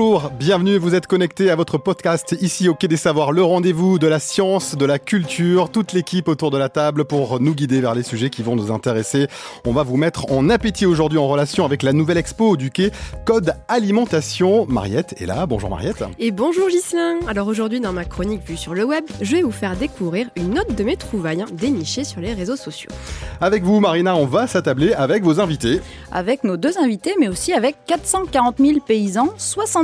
Bonjour, bienvenue, vous êtes connecté à votre podcast ici au Quai des Savoirs, le rendez-vous de la science, de la culture, toute l'équipe autour de la table pour nous guider vers les sujets qui vont nous intéresser. On va vous mettre en appétit aujourd'hui en relation avec la nouvelle expo du Quai Code Alimentation. Mariette est là, bonjour Mariette. Et bonjour Gislain. Alors aujourd'hui dans ma chronique vue sur le web, je vais vous faire découvrir une note de mes trouvailles dénichées sur les réseaux sociaux. Avec vous Marina, on va s'attabler avec vos invités. Avec nos deux invités, mais aussi avec 440 000 paysans,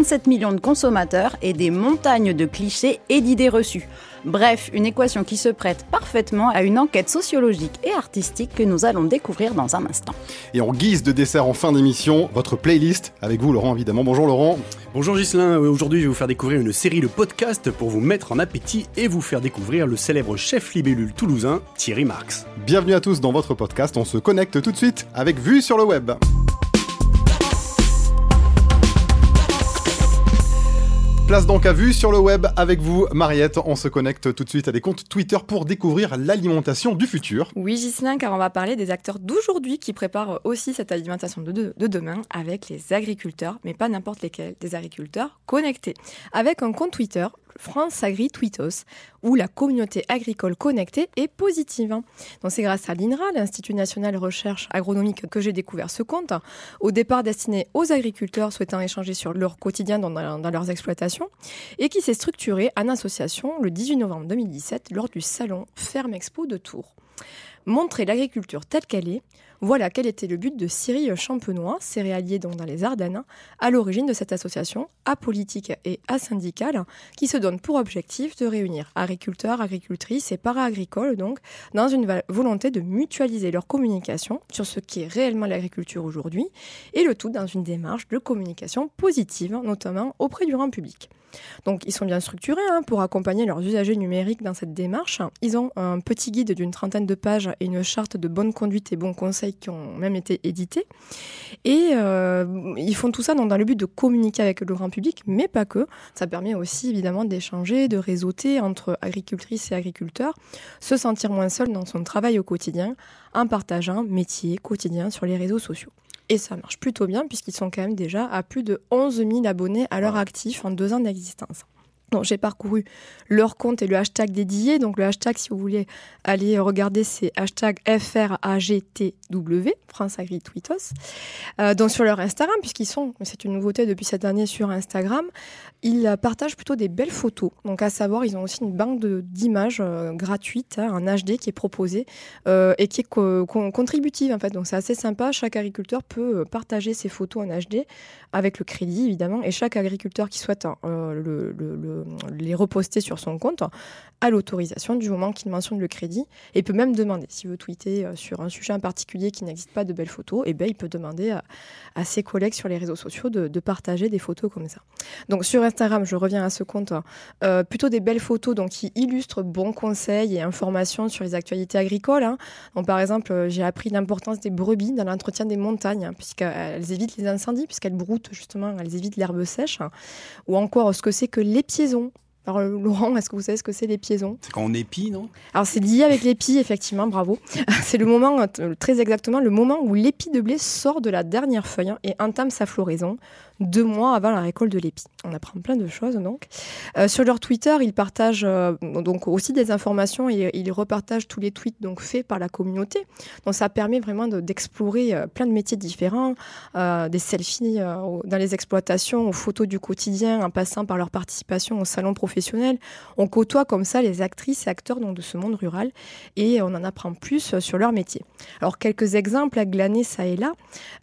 67 millions de consommateurs et des montagnes de clichés et d'idées reçues. Bref, une équation qui se prête parfaitement à une enquête sociologique et artistique que nous allons découvrir dans un instant. Et en guise de dessert en fin d'émission, votre playlist, avec vous Laurent évidemment. Bonjour Laurent. Bonjour Gislain, aujourd'hui je vais vous faire découvrir une série de podcasts pour vous mettre en appétit et vous faire découvrir le célèbre chef libellule toulousain Thierry Marx. Bienvenue à tous dans votre podcast, on se connecte tout de suite avec Vue sur le web. Place donc à vue sur le web avec vous, Mariette. On se connecte tout de suite à des comptes Twitter pour découvrir l'alimentation du futur. Oui, Gislain, car on va parler des acteurs d'aujourd'hui qui préparent aussi cette alimentation de, de, demain avec les agriculteurs, mais pas n'importe lesquels, des agriculteurs connectés. Avec un compte Twitter, France Agri Tweetos, où la communauté agricole connectée est positive. C'est grâce à l'INRA, l'Institut national recherche agronomique, que j'ai découvert ce compte, au départ destiné aux agriculteurs souhaitant échanger sur leur quotidien dans, dans leurs exploitations, et qui s'est structuré en association le 18 novembre 2017 lors du salon Ferme Expo de Tours. Montrer l'agriculture telle qu'elle est, voilà quel était le but de Cyril Champenois, céréalier dans les Ardennes, à l'origine de cette association apolitique et asyndicale qui se donne pour objectif de réunir agriculteurs, agricultrices et para-agricoles donc dans une volonté de mutualiser leur communication sur ce qui est réellement l'agriculture aujourd'hui et le tout dans une démarche de communication positive, notamment auprès du grand public. Donc ils sont bien structurés hein, pour accompagner leurs usagers numériques dans cette démarche. Ils ont un petit guide d'une trentaine de pages et une charte de bonne conduite et bons conseils qui ont même été édités. Et euh, ils font tout ça dans, dans, le but de communiquer avec le grand public, mais pas que. Ça permet aussi évidemment d'échanger, de réseauter entre agricultrices et agriculteurs, se sentir moins seul dans son travail au quotidien en partageant métier quotidien sur les réseaux sociaux. Et ça marche plutôt bien puisqu'ils sont quand même déjà à plus de 11 000 abonnés à leur actif en deux ans d'existence. Donc, j'ai parcouru leur compte et le hashtag dédié. Donc, le hashtag, si vous voulez aller regarder, c'est hashtag FRAGTW, France Agri Tweetos. Euh, donc, sur leur Instagram, puisqu'ils sont, c'est une nouveauté depuis cette année sur Instagram, ils partagent plutôt des belles photos. Donc, à savoir, ils ont aussi une banque d'images euh, gratuite, hein, un HD qui est proposé euh, et qui est contributive, en fait. Donc, c'est assez sympa. Chaque agriculteur peut partager ses photos en HD avec le crédit, évidemment. Et chaque agriculteur qui souhaite hein, le, le les reposter sur son compte à l'autorisation du moment qu'il mentionne le crédit et peut même demander s'il veut tweeter euh, sur un sujet en particulier qui n'existe pas de belles photos et eh ben il peut demander à, ses collègues sur les réseaux sociaux de, partager des photos comme ça donc sur Instagram je reviens à ce compte euh, plutôt des belles photos donc qui illustrent bons conseils et informations sur les actualités agricoles hein. donc par exemple euh, j'ai appris l'importance des brebis dans l'entretien des montagnes puisqu'elles évitent les incendies puisqu'elles broutent justement elles évitent l'herbe sèche ou encore ce que c'est que les pieds alors Laurent, est-ce que vous savez ce que c'est les piaisons C'est quand on épie, non? Alors c'est lié avec l'épi, effectivement, bravo. c'est le moment, euh, très exactement, le moment où l'épi de blé sort de la dernière feuille et entame sa floraison deux mois avant la récolte de l'épi. On apprend plein de choses donc. Euh, sur leur Twitter, ils partagent euh, donc aussi des informations et ils repartagent tous les tweets donc faits par la communauté. Donc ça permet vraiment d'explorer euh, plein de métiers différents, des selfies dans les exploitations, aux photos du quotidien, en passant par leur participation au salon professionnel. On côtoie comme ça les actrices et acteurs de ce monde rural et on en apprend plus sur leur métier. Alors quelques exemples à glaner ça et là.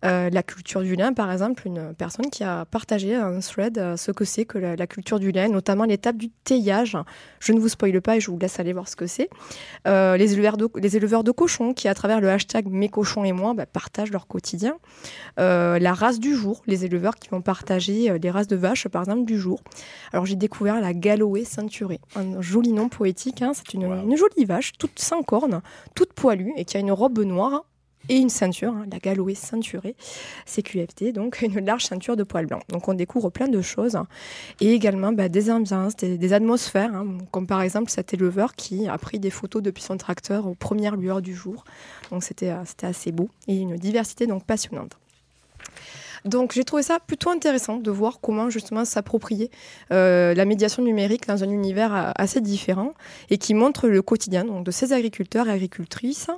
la culture du lin par exemple, une personne qui a partagé un thread euh, ce que c'est que la, culture du lait, notamment l'étape du teillage. Je ne vous spoile pas et je vous laisse aller voir ce que c'est. Euh, les, éleveurs de, cochons qui, à travers le hashtag Mes cochons et moi, bah, partagent leur quotidien. Euh, la race du jour, les éleveurs qui vont partager les races de vaches, par exemple, du jour. Alors j'ai découvert la Galoé ceinturée, un joli nom poétique. Hein. C'est une, une jolie vache, toute sans cornes, toute poilue et qui a une robe noire et une ceinture, hein, la Galoé ceinturée, CQFT, donc une large ceinture de poils blancs. Donc on découvre plein de choses hein. et également bah, des ambiances, des, atmosphères, hein, comme par exemple cet éleveur qui a pris des photos depuis son tracteur aux premières lueurs du jour. Donc c'était euh, assez beau et une diversité donc passionnante. Donc j'ai trouvé ça plutôt intéressant de voir comment justement s'approprier euh, la médiation numérique dans un univers assez différent et qui montre le quotidien donc, de ces agriculteurs et agricultrices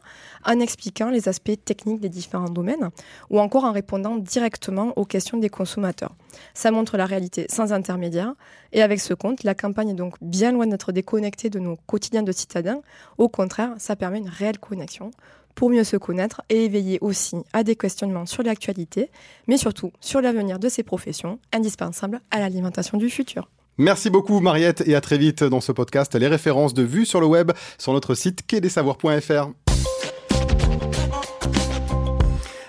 en expliquant les aspects techniques des différents domaines ou encore en répondant directement aux questions des consommateurs. Ça montre la réalité sans intermédiaire et avec ce compte, la campagne est donc bien loin d'être déconnectée de nos quotidiens de citadins. Au contraire, ça permet une réelle connexion pour mieux se connaître et éveiller aussi à des questionnements sur l'actualité, mais surtout sur l'avenir de ces professions indispensables à l'alimentation du futur. Merci beaucoup Mariette et à très vite dans ce podcast. Les références de vues sur le web sur notre site quai-des-savoirs.fr.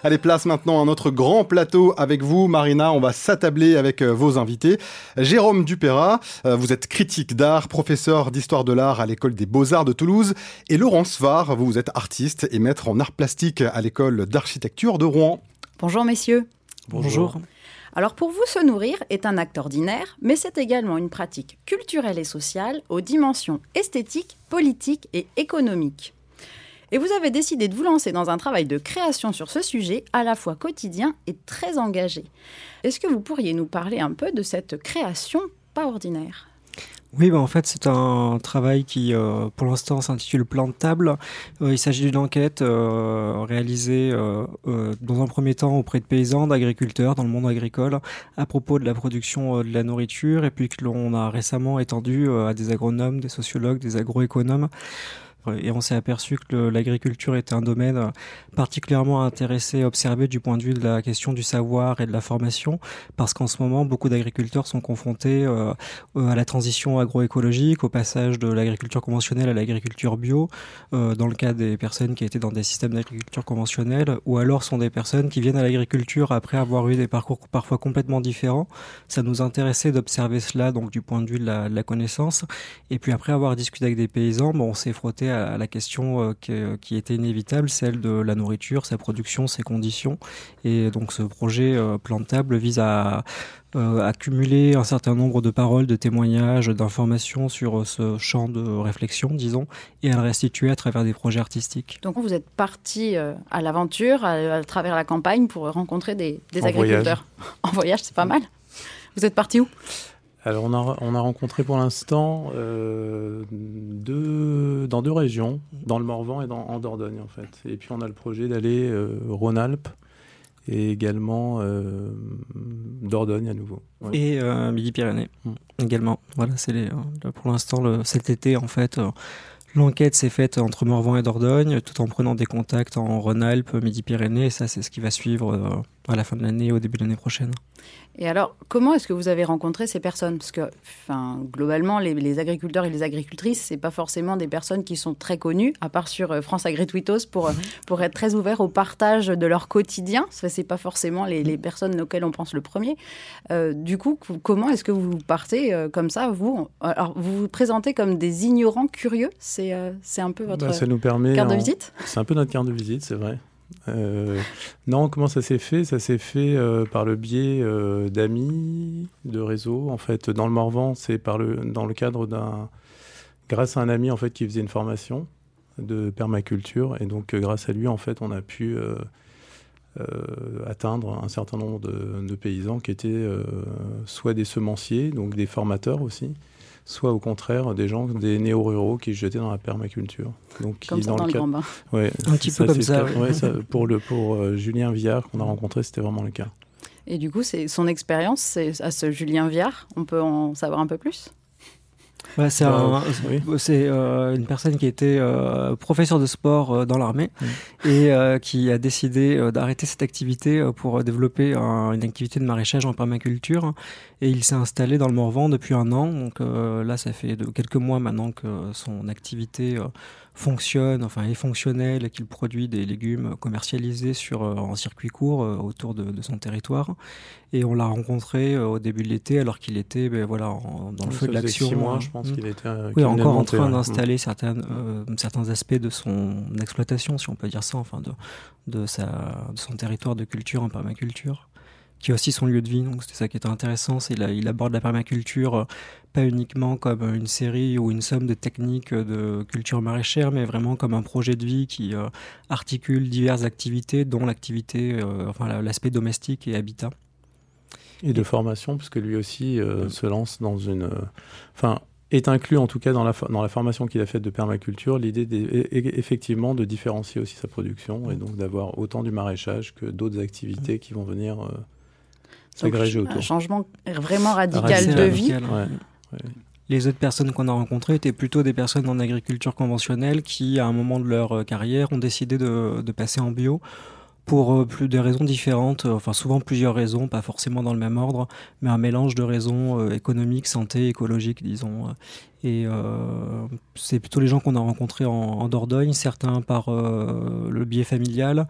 Allez, place maintenant à notre grand plateau avec vous, Marina. On va s'attabler avec euh, vos invités. Jérôme Dupéra, euh, vous êtes critique d'art, professeur d'histoire de l'art à l'école des beaux-arts de Toulouse. Et Laurence Var, vous êtes artiste et maître en art plastique à l'école d'architecture de Rouen. Bonjour messieurs. Bonjour. Alors pour vous, se nourrir est un acte ordinaire, mais c'est également une pratique culturelle et sociale aux dimensions esthétiques, politiques et économiques. Et vous avez décidé de vous lancer dans un travail de création sur ce sujet, à la fois quotidien et très engagé. Est-ce que vous pourriez nous parler un peu de cette création pas ordinaire? Oui, bah en fait, c'est un travail qui, euh, pour l'instant, s'intitule Plan de table. Euh, il s'agit d'une enquête euh, réalisée dans un premier temps auprès de paysans, d'agriculteurs dans le monde agricole à propos de la production de la nourriture et puis que l'on a récemment étendu à des agronomes, des sociologues, des agroéconomes et on s'est aperçu que l'agriculture était un domaine euh, particulièrement intéressé, observé du point de vue de la question du savoir et de la formation, parce qu'en ce moment, beaucoup d'agriculteurs sont confrontés euh, euh, à la transition agroécologique, au passage de l'agriculture conventionnelle à l'agriculture bio, dans le cas des personnes qui étaient dans des systèmes d'agriculture conventionnelle, ou alors sont des personnes qui viennent à l'agriculture après avoir eu des parcours parfois complètement différents. Ça nous intéressait d'observer cela donc du point de vue de la, connaissance, et puis après avoir discuté avec des paysans, bon, on s'est frotté à la question euh, qui était inévitable, celle de la nourriture, sa production, ses conditions. Et donc ce projet euh, plantable vise à euh, accumuler un certain nombre de paroles, de témoignages, d'informations sur ce champ de réflexion, disons, et à le restituer à travers des projets artistiques. Donc vous êtes parti à l'aventure, à, travers la campagne, pour rencontrer des, agriculteurs. En voyage, c'est pas mal. Vous êtes parti où? Alors on a, on a rencontré pour l'instant euh, deux, dans deux régions, dans le Morvan et dans, en Dordogne en fait. Et puis on a le projet d'aller euh, Rhône-Alpes et également euh, Dordogne à nouveau. Et Midi-Pyrénées mm. également. Voilà, c'est les, pour l'instant cet été en fait. L'enquête s'est faite entre Morvan et Dordogne, tout en prenant des contacts en Rhône-Alpes, Midi-Pyrénées, et ça, c'est ce qui va suivre à la fin de l'année, au début de l'année prochaine. Et alors, comment est-ce que vous avez rencontré ces personnes? Parce que, enfin, globalement, les, agriculteurs et les agricultrices, c'est pas forcément des personnes qui sont très connues, à part sur euh, France Agritwitos, pour, euh, mhm. pour être très ouverts au partage de leur quotidien. Ce c'est pas forcément les, les, personnes auxquelles on pense le premier. Euh, du coup, comment est-ce que vous partez comme ça Vous, alors, vous vous présentez comme des ignorants curieux? C'est c'est un peu votre bah, ça nous permet carte de visite? C'est un peu notre carte de visite, c'est vrai. Euh, non, comment ça s'est fait? Ça s'est fait euh, par le biais euh, d'amis, de réseaux. En fait, dans le Morvan, c'est par le, dans le cadre d'un, grâce à un ami en fait qui faisait une formation de permaculture, et donc grâce à lui, en fait, on a pu atteindre un certain nombre de, de paysans qui étaient soit des semenciers, donc des formateurs aussi, soit au contraire des gens, des néo-ruraux qui se jetaient dans la permaculture. Donc, comme ça, dans, le, grand bain. Ouais, un petit peu comme ça. pour le, pour euh, Julien Viard qu'on a rencontré, c'était vraiment le cas. Et du coup, c'est son expérience à ce Julien Viard. On peut en savoir un peu plus? C'est bah, euh, une personne qui était euh, professeur de sport euh, dans l'armée mm. et qui a décidé d'arrêter cette activité pour développer une activité de maraîchage en permaculture. Et il s'est installé dans le Morvan depuis un an. Donc là, ça fait de quelques mois maintenant que son activité fonctionne, enfin est fonctionnel, qu'il produit des légumes commercialisés sur, en circuit court autour de, son territoire. Et on l'a rencontré au début de l'été alors qu'il était ben, voilà, dans le feu de l'action. mois, je pense. Qu'il était. Euh, oui, encore en train d'installer certaines, euh, certains aspects de son exploitation, si on peut dire ça, enfin de, de, sa, de son territoire de culture en permaculture qui est aussi son lieu de vie. Donc c'était ça qui était intéressant, c'est il aborde la permaculture euh, pas uniquement comme une série ou une somme de techniques de culture maraîchère, mais vraiment comme un projet de vie qui articule diverses activités, dont l'activité, enfin l'aspect domestique et habitat. Et de formation, parce que lui aussi euh, se lance dans une. Enfin, est inclus en tout cas dans la, dans la formation qu'il a faite de permaculture l'idée effectivement de différencier aussi sa production et donc d'avoir autant du maraîchage que d'autres activités qui vont venir euh, s'agréger autour. Un changement vraiment radical, de vie. Les autres personnes qu'on a rencontrées étaient plutôt des personnes en agriculture conventionnelle qui, à un moment de leur euh, carrière, ont décidé de, de passer en bio pour euh, plus des raisons différentes, euh, enfin souvent plusieurs raisons, pas forcément dans le même ordre, mais un mélange de raisons euh, économiques, santé, écologiques, disons. Et euh, c'est plutôt les gens qu'on a rencontrés en, en, Dordogne, certains par euh, le biais familial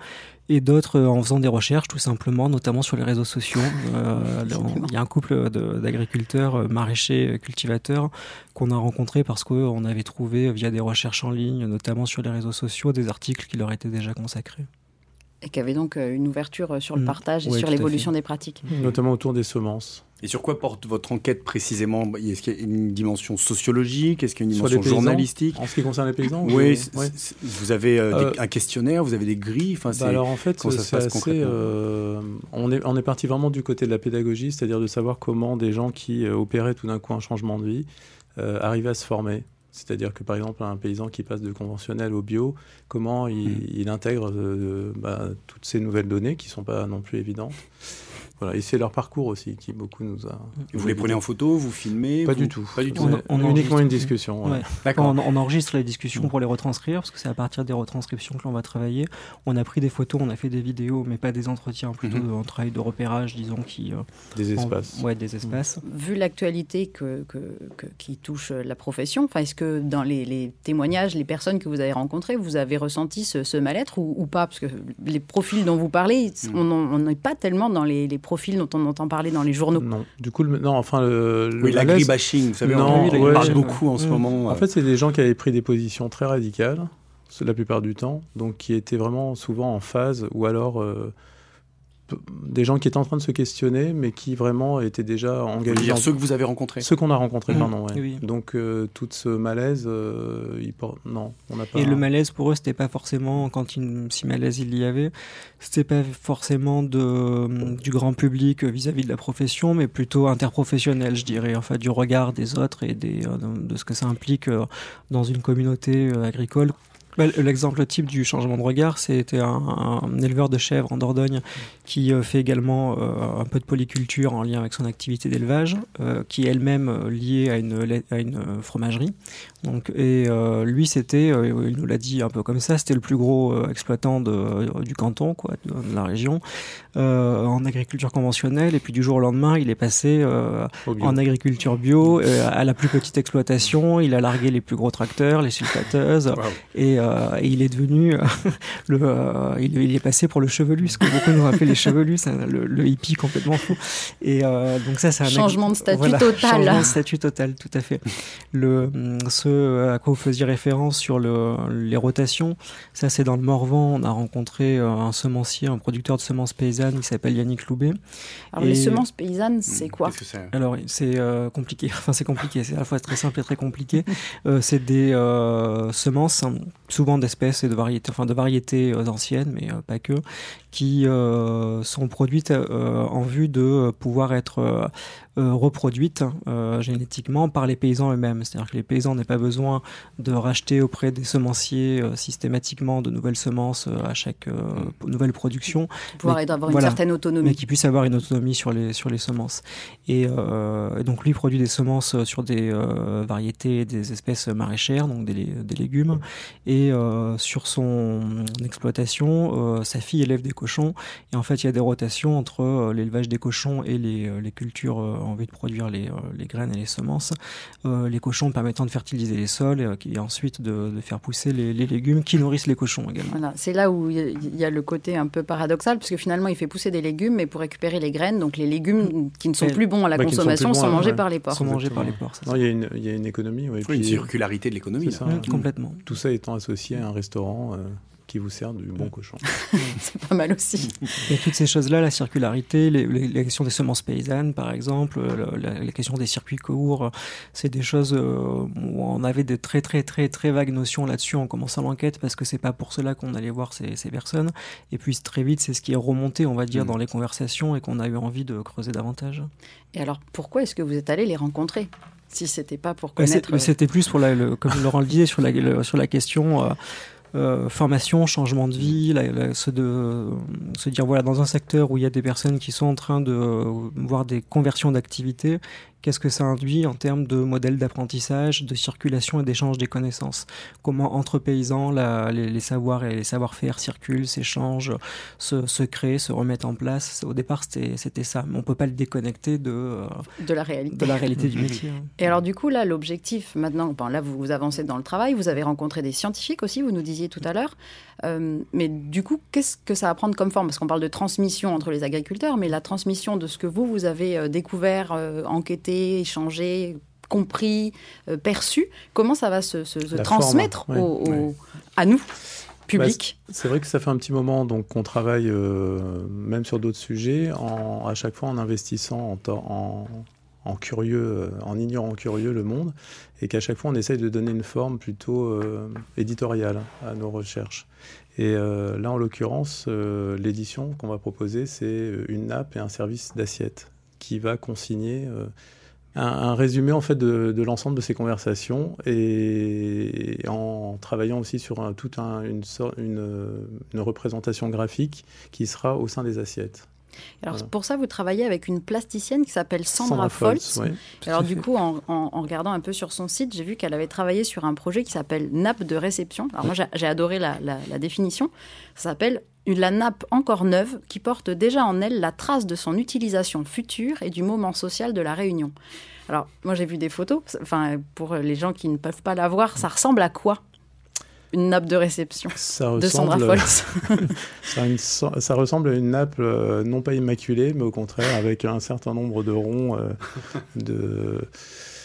et d'autres en faisant des recherches tout simplement, notamment sur les réseaux sociaux. Euh, il y a un couple d'agriculteurs, maraîchers, cultivateurs qu'on a rencontrés parce qu'on avait trouvé via des recherches en ligne, notamment sur les réseaux sociaux, des articles qui leur étaient déjà consacrés et qui avait donc euh, une ouverture euh, sur le mm. partage et sur l'évolution des pratiques. Mm. Notamment autour des semences. Et sur quoi porte votre enquête précisément? Est-ce qu'il y a une dimension sociologique? Est-ce qu'il y a une dimension journalistique? En ce qui concerne les paysans Oui, vous avez euh, un questionnaire, vous avez des grilles enfin, bah Alors en fait, ça se passe assez, euh, on, est, on est parti vraiment du côté de la pédagogie, c'est-à-dire de savoir comment des gens qui opéraient tout d'un coup un changement de vie euh, arrivaient à se former. C'est-à-dire que par exemple, un paysan qui passe de conventionnel au bio, comment il, mm. intègre euh, bah, toutes ces nouvelles données qui ne sont pas non plus évidentes? Voilà, et c'est leur parcours aussi qui beaucoup nous a. Vous les prenez en photo, vous filmez Pas du tout. Pas du tout. On, on uniquement une discussion. D'accord. On, enregistre les discussions pour les retranscrire parce que c'est à partir des retranscriptions que l'on va travailler. On a pris des photos, on a fait des vidéos, mais pas des entretiens, plutôt mhm. un travail de repérage, disons, qui. Euh, des espaces. ouais, des espaces. Vu l'actualité que, que, qui touche la profession, est-ce que dans les, témoignages, les personnes que vous avez rencontrées, vous avez ressenti ce, mal-être ou, pas? Parce que les profils dont vous parlez, mhm. on n'est pas tellement dans les, les profils dont on entend parler dans les journaux. Non, du coup, non, enfin, le, le oui, l'agribashing, vous savez, non, on, parle beaucoup en ce moment. En fait, c'est des gens qui avaient pris des positions très radicales, la plupart du temps, donc qui étaient vraiment souvent en phase, ou alors euh, des gens qui étaient en train de se questionner, mais qui vraiment étaient déjà engagés. Dire ceux que vous avez rencontrés Ceux qu'on a rencontrés, mmh. pardon. Ouais. Donc, euh, tout ce malaise, euh, il non, on n'a pas. Et le malaise pour eux, c'était pas forcément, quand il, si malaise il y avait, c'était pas forcément de, du grand public vis-à-vis de la profession, mais plutôt interprofessionnel, je dirais, fait du regard des autres et des, euh, de ce que ça implique dans une communauté agricole l'exemple type du changement de regard, c'était un, éleveur de chèvres en Dordogne qui euh, fait également euh, un peu de polyculture en lien avec son activité d'élevage, euh, qui est elle-même liée à une fromagerie. Donc, et lui, c'était, il nous l'a dit un peu comme ça, c'était le plus gros exploitant de, du canton, quoi, de, la région, en agriculture conventionnelle. Et puis du jour au lendemain, il est passé en agriculture bio, à la plus petite exploitation. Il a largué les plus gros tracteurs, les sulfateuses, et euh, et il est devenu euh, le, euh, il, est passé pour le chevelu, ce que beaucoup nous rappellent les chevelus, le, hippie complètement fou. Et donc ça, c'est un changement de statut total. Changement de statut total, tout à fait. Le, ce à quoi vous faisiez référence sur le, les rotations, ça c'est dans le Morvan. On a rencontré un semencier, un producteur de semences paysannes qui s'appelle Yannick Loubet. Alors les semences paysannes, c'est quoi Alors c'est compliqué. Enfin c'est compliqué. C'est à la fois très simple et très compliqué. c'est des semences souvent d'espèces et de variétés, enfin de variétés euh, anciennes, mais euh, pas que, qui euh, sont produites en vue de pouvoir être reproduites génétiquement par les paysans eux-mêmes. C'est-à-dire que les paysans n'aient pas besoin de racheter auprès des semenciers systématiquement de nouvelles semences à chaque nouvelle production. Pouvoir avoir une certaine autonomie. Mais qui puissent avoir une autonomie sur les, sur les semences. Et, donc lui produit des semences sur des variétés, des espèces maraîchères, donc des, des légumes. Et euh, sur son exploitation, euh, sa fille élève des cochons. Et en fait, il y a des rotations entre euh, l'élevage des cochons et les, les cultures en vue de produire les, les, graines et les semences. les cochons permettant de fertiliser les sols et, ensuite de, de, faire pousser les, les, légumes qui nourrissent les cochons également. Voilà, c'est là où il y a le côté un peu paradoxal, parce que finalement, il fait pousser des légumes, mais pour récupérer les graines, donc les légumes qui ne sont plus bons à la bah, consommation sont, mangés par les porcs. Sont mangés par les porcs. Il y, a une, y a une économie. une circularité de l'économie. Complètement. Tout ça étant associé à un restaurant euh, qui vous sert du bon cochon. c'est pas mal aussi. Et toutes ces choses-là, la circularité, les, les, la question des semences paysannes, par exemple, la, la question des circuits courts, c'est des choses où on avait des très très très très vagues notions là-dessus en commençant l'enquête parce que c'est pas pour cela qu'on allait voir ces, ces, personnes. Et puis très vite, c'est ce qui est remonté, on va dire, mmh. dans les conversations et qu'on a eu envie de creuser davantage. Et alors, pourquoi est-ce que vous êtes allé les rencontrer si c'était pas pour connaître. C'était plus pour la, le, comme Laurent le disait sur la, le, sur la question. Euh, euh, formation, changement de vie, se, de, se dire voilà dans un secteur où il y a des personnes qui sont en train de euh, voir des conversions d'activités, qu'est-ce que ça induit en termes de modèles d'apprentissage, de circulation et d'échange des connaissances? Comment entre paysans, la, les, les, savoirs et les savoir-faire circulent, s'échangent, se, se, créent, se remettent en place? Au départ, c'était ça, mais on peut pas le déconnecter de, euh, de la réalité, de la réalité du métier. Hein. Et alors du coup, là, l'objectif maintenant, bon, là, vous, vous avancez dans le travail, vous avez rencontré des scientifiques aussi, vous nous disiez tout à l'heure. Euh, mais du coup, qu'est-ce que ça va prendre comme forme? Parce qu'on parle de transmission entre les agriculteurs, mais la transmission de ce que vous, vous avez euh, découvert, euh, enquêté, échangé, compris, euh, perçu, comment ça va se, se, se transmettre forme, au, au, à nous public? bah, C'est vrai que ça fait un petit moment donc qu'on travaille euh, même sur d'autres sujets, en, à chaque fois en investissant en, en, en curieux, euh, en ignorant curieux le monde, et qu'à chaque fois on essaye de donner une forme plutôt euh, éditoriale à nos recherches. Et euh, là, en l'occurrence, euh, l'édition qu'on va proposer, c'est une nappe et un service d'assiette qui va consigner un, résumé en fait de, l'ensemble de ces conversations et, en travaillant aussi sur un, toute un, une, une, une représentation graphique qui sera au sein des assiettes. Alors voilà. pour ça, vous travaillez avec une plasticienne qui s'appelle Sandra, Sandra Foltz. Alors du coup, en, en, en, regardant un peu sur son site, j'ai vu qu'elle avait travaillé sur un projet qui s'appelle nappe de réception. Alors moi, j'ai adoré la, la, la définition. Ça s'appelle la nappe encore neuve qui porte déjà en elle la trace de son utilisation future et du moment social de la réunion. Alors moi, j'ai vu des photos. Enfin, pour les gens qui ne peuvent pas la voir, ça ressemble à quoi? Une nappe de réception ça de Sandra ça, une, ça, ressemble à une nappe euh, non pas immaculée, mais au contraire avec un certain nombre de ronds euh, de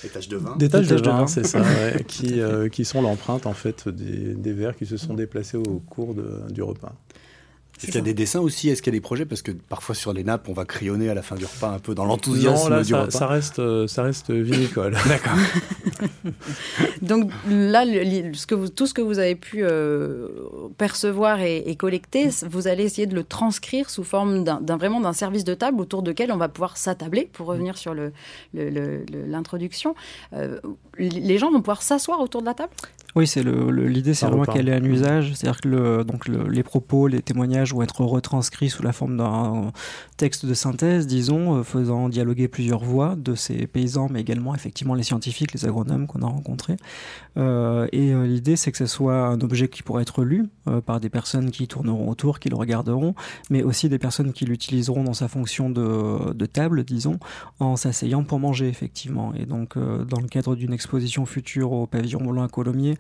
des taches de vin. Des taches de, de vin, c'est ça, ouais, qui, euh, qui sont l'empreinte en fait des, des verres qui se sont déplacés au cours de, du repas. Est-ce qu'il y a des dessins aussi? Est-ce qu'il y a des projets? Parce que parfois sur les nappes, on va crayonner à la fin du repas un peu dans l'enthousiasme du ça, repas. Ça reste, ça reste vinicole. D'accord. Donc là, le, ce que vous, tout ce que vous avez pu euh, percevoir et, et, collecter, vous allez essayer de le transcrire sous forme d'un vraiment d'un service de table autour duquel on va pouvoir s'attabler, pour revenir sur l'introduction. Euh, les gens vont pouvoir s'asseoir autour de la table? Oui, c'est l'idée, c'est vraiment qu'elle ait un usage, c'est-à-dire que le, donc le, les propos, les témoignages vont être retranscrits sous la forme d'un texte de synthèse, disons, euh, faisant dialoguer plusieurs voix de ces paysans, mais également effectivement les scientifiques, les agronomes qu'on a rencontrés. Euh, et euh, l'idée, c'est que ce soit un objet qui pourrait être lu euh, par des personnes qui tourneront autour, qui le regarderont, mais aussi des personnes qui l'utiliseront dans sa fonction de, de table, disons, en s'asseyant pour manger, effectivement. Et donc, dans le cadre d'une exposition future au pavillon Blanc à Colomiers,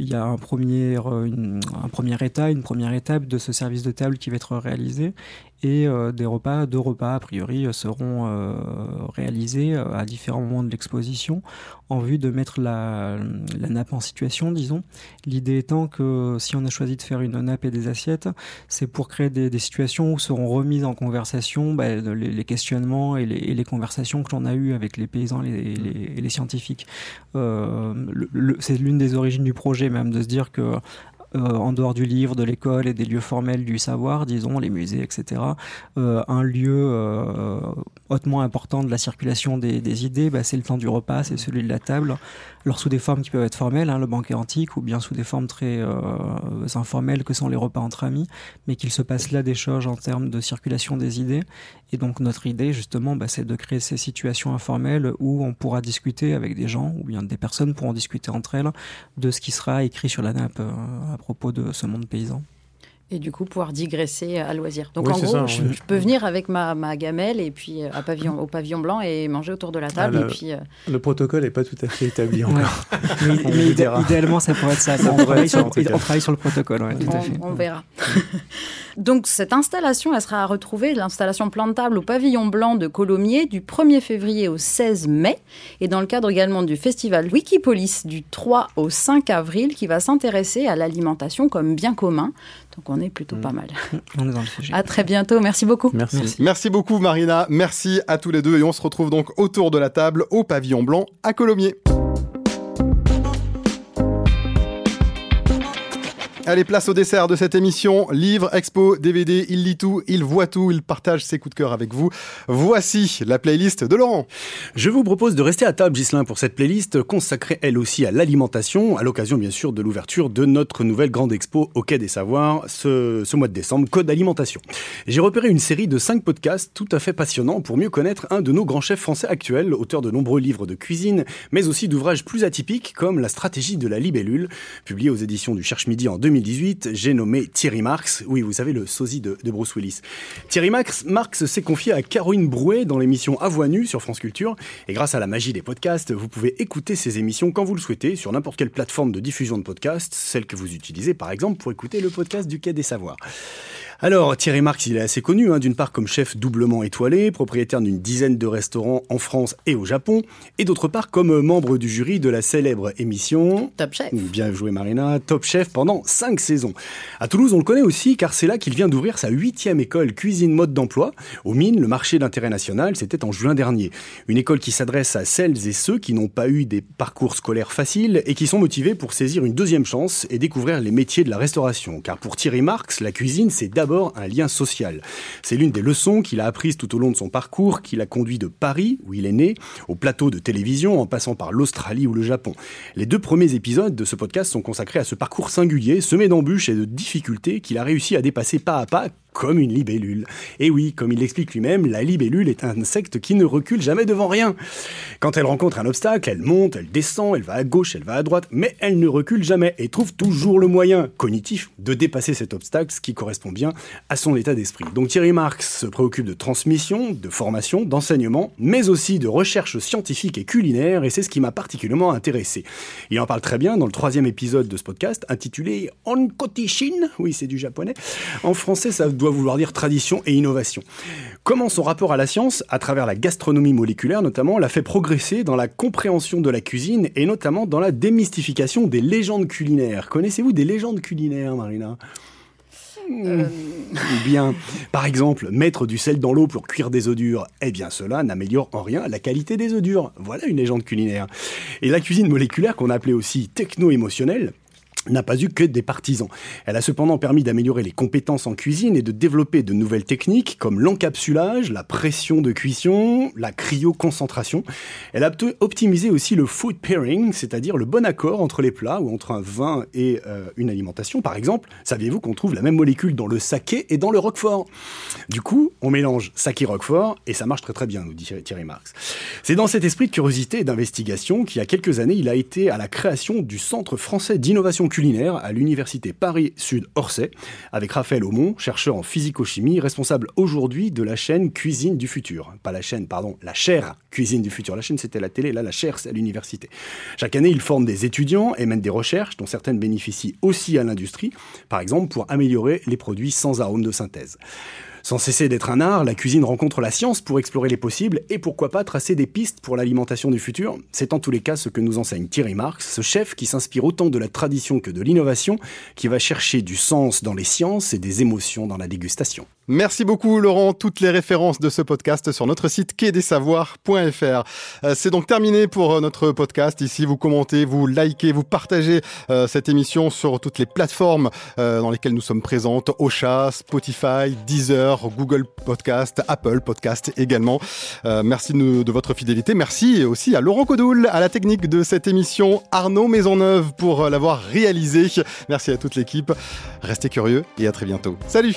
il y a un premier, une, un premier état, une première étape de ce service de table qui va être réalisé et euh, des repas, deux repas a priori seront euh, réalisés euh, à différents moments de l'exposition en vue de mettre la, la nappe en situation, disons. L'idée étant que si on a choisi de faire une nappe et des assiettes, c'est pour créer des, situations où seront remises en conversation bah, les, questionnements et les, conversations que l'on a eues avec les paysans et les, les, scientifiques. Euh, c'est l'une des origines du projet même de se dire que en dehors du livre, de l'école et des lieux formels du savoir, disons, les musées, etc., euh, un lieu euh, hautement important de la circulation des, idées, bah, c'est le temps du repas, c'est celui de la table. Alors sous des formes qui peuvent être formelles, hein, le banquet antique, ou bien sous des formes très euh, informelles que sont les repas entre amis, mais qu'il se passe là des choses en termes de circulation des idées. Et donc notre idée, justement, bah, c'est de créer ces situations informelles où on pourra discuter avec des gens, ou bien des personnes pourront discuter entre elles de ce qui sera écrit sur la nappe euh, propos de ce monde paysan. Et du coup pouvoir digresser à loisir. Donc Oui, en gros, ça, je, oui. je peux venir avec ma, ma gamelle et puis euh, à pavillon, au pavillon blanc et manger autour de la table. Ah, et là, puis, euh, Le protocole n'est pas tout à fait établi Ouais. encore. Mais, On mais vous idé- dira. idéalement, ça pourrait être ça. Ça on, travaille sur, en tout cas. on travaille sur le protocole, ouais, tout à fait. on, on verra. Donc cette installation, elle sera à retrouver, l'installation plantable au pavillon blanc de Colomiers du 1er février au 16 mai et dans le cadre également du festival Wikipolis du 3 au 5 avril qui va s'intéresser à l'alimentation comme bien commun. Donc on est plutôt Mm. pas mal. On est dans le sujet. À très bientôt, merci beaucoup. Merci. Merci. Merci beaucoup Marina, merci à tous les deux et on se retrouve donc autour de la table au pavillon blanc à Colomiers. Allez, place au dessert de cette émission. Livre, expo, DVD, il lit tout, il voit tout, il partage ses coups de cœur avec vous. Voici la playlist de Laurent. Je vous propose de rester à table, Gislain, pour cette playlist consacrée elle aussi à l'alimentation, à l'occasion bien sûr de l'ouverture de notre nouvelle grande expo au Quai des Savoirs ce, ce mois de décembre, Code Alimentation. J'ai repéré une série de cinq podcasts tout à fait passionnants pour mieux connaître un de nos grands chefs français actuels, auteur de nombreux livres de cuisine, mais aussi d'ouvrages plus atypiques comme La stratégie de la libellule, publié aux éditions du Cherche Midi en 2018. J'ai nommé Thierry Marx, oui, vous savez, le sosie de, Bruce Willis. Thierry Marx, Marx s'est confié à Caroline Brouet dans l'émission À Voix sur France Culture. Et grâce à la magie des podcasts, vous pouvez écouter ces émissions quand vous le souhaitez sur n'importe quelle plateforme de diffusion de podcasts, celle que vous utilisez par exemple pour écouter le podcast du Quai des Savoirs. Alors, Thierry Marx, il est assez connu, hein, d'une part comme chef doublement étoilé, propriétaire d'une dizaine de restaurants en France et au Japon, et d'autre part comme membre du jury de la célèbre émission Top chef. Bien joué Marina, top chef pendant cinq saisons. À Toulouse, on le connaît aussi car c'est là qu'il vient d'ouvrir sa huitième école cuisine mode d'emploi. Aux mines, le marché d'intérêt national, c'était en juin dernier. Une école qui s'adresse à celles et ceux qui n'ont pas eu des parcours scolaires faciles et qui sont motivés pour saisir une deuxième chance et découvrir les métiers de la restauration. Car pour Thierry Marx, la cuisine, c'est d'abord un lien social. C'est l'une des leçons qu'il a apprises tout au long de son parcours, qui l'a conduit de Paris, où il est né, au plateau de télévision, en passant par l'Australie ou le Japon. Les deux premiers épisodes de ce podcast sont consacrés à ce parcours singulier, semé d'embûches et de difficultés qu'il a réussi à dépasser pas à pas comme une libellule. Et oui, comme il l'explique lui-même, la libellule est un insecte qui ne recule jamais devant rien. Quand elle rencontre un obstacle, elle monte, elle descend, elle va à gauche, elle va à droite, mais elle ne recule jamais et trouve toujours le moyen cognitif de dépasser cet obstacle, ce qui correspond bien à son état d'esprit. Donc Thierry Marx se préoccupe de transmission, de formation, d'enseignement, mais aussi de recherche scientifique et culinaire, et c'est ce qui m'a particulièrement intéressé. Il en parle très bien dans le troisième épisode de ce podcast, intitulé Onkoti-shin, oui c'est du japonais. En français, ça doit vouloir dire tradition et innovation. Comment son rapport à la science, à travers la gastronomie moléculaire notamment, l'a fait progresser dans la compréhension de la cuisine et notamment dans la démystification des légendes culinaires? Connaissez-vous des légendes culinaires, Marina? Euh, Ou bien, par exemple, mettre du sel dans l'eau pour cuire des œufs durs, eh bien cela n'améliore en rien la qualité des œufs durs. Voilà une légende culinaire. Et la cuisine moléculaire, qu'on appelait aussi techno-émotionnelle, n'a pas eu que des partisans. Elle a cependant permis d'améliorer les compétences en cuisine et de développer de nouvelles techniques comme l'encapsulage, la pression de cuisson, la cryoconcentration. Elle a opti- optimisé aussi le food pairing, c'est-à-dire le bon accord entre les plats ou entre un vin et euh, une alimentation. Par exemple, saviez-vous qu'on trouve la même molécule dans le saké et dans le roquefort? Du coup, on mélange saké roquefort et ça marche très très bien, nous dit Thierry Marx. C'est dans cet esprit de curiosité et d'investigation qu'il y a quelques années, il a été à la création du Centre français d'innovation culinaire à l'Université Paris-Sud-Orsay, avec Raphaël Aumont, chercheur en physico-chimie, responsable aujourd'hui de la chaîne Cuisine du Futur. Pas la chaîne, pardon, la chaire Cuisine du Futur. La chaîne, c'était la télé, là, la chaire, c'est à l'université. Chaque année, il forme des étudiants et mène des recherches, dont certaines bénéficient aussi à l'industrie, par exemple pour améliorer les produits sans arôme de synthèse. Sans cesser d'être un art, la cuisine rencontre la science pour explorer les possibles et pourquoi pas tracer des pistes pour l'alimentation du futur. C'est en tous les cas ce que nous enseigne Thierry Marx, ce chef qui s'inspire autant de la tradition que de l'innovation, qui va chercher du sens dans les sciences et des émotions dans la dégustation. Merci beaucoup Laurent. Toutes les références de ce podcast sur notre site quai-des-savoirs.fr. Euh, C'est donc terminé pour euh, notre podcast. Ici, vous commentez, vous likez, vous partagez euh, cette émission sur toutes les plateformes dans lesquelles nous sommes présentes. Ocha, Spotify, Deezer, Google Podcast, Apple Podcast également. Merci de, de votre fidélité. Merci aussi à Laurent Codoul, à la technique de cette émission, Arnaud Maisonneuve pour l'avoir réalisée. Merci à toute l'équipe. Restez curieux et à très bientôt. Salut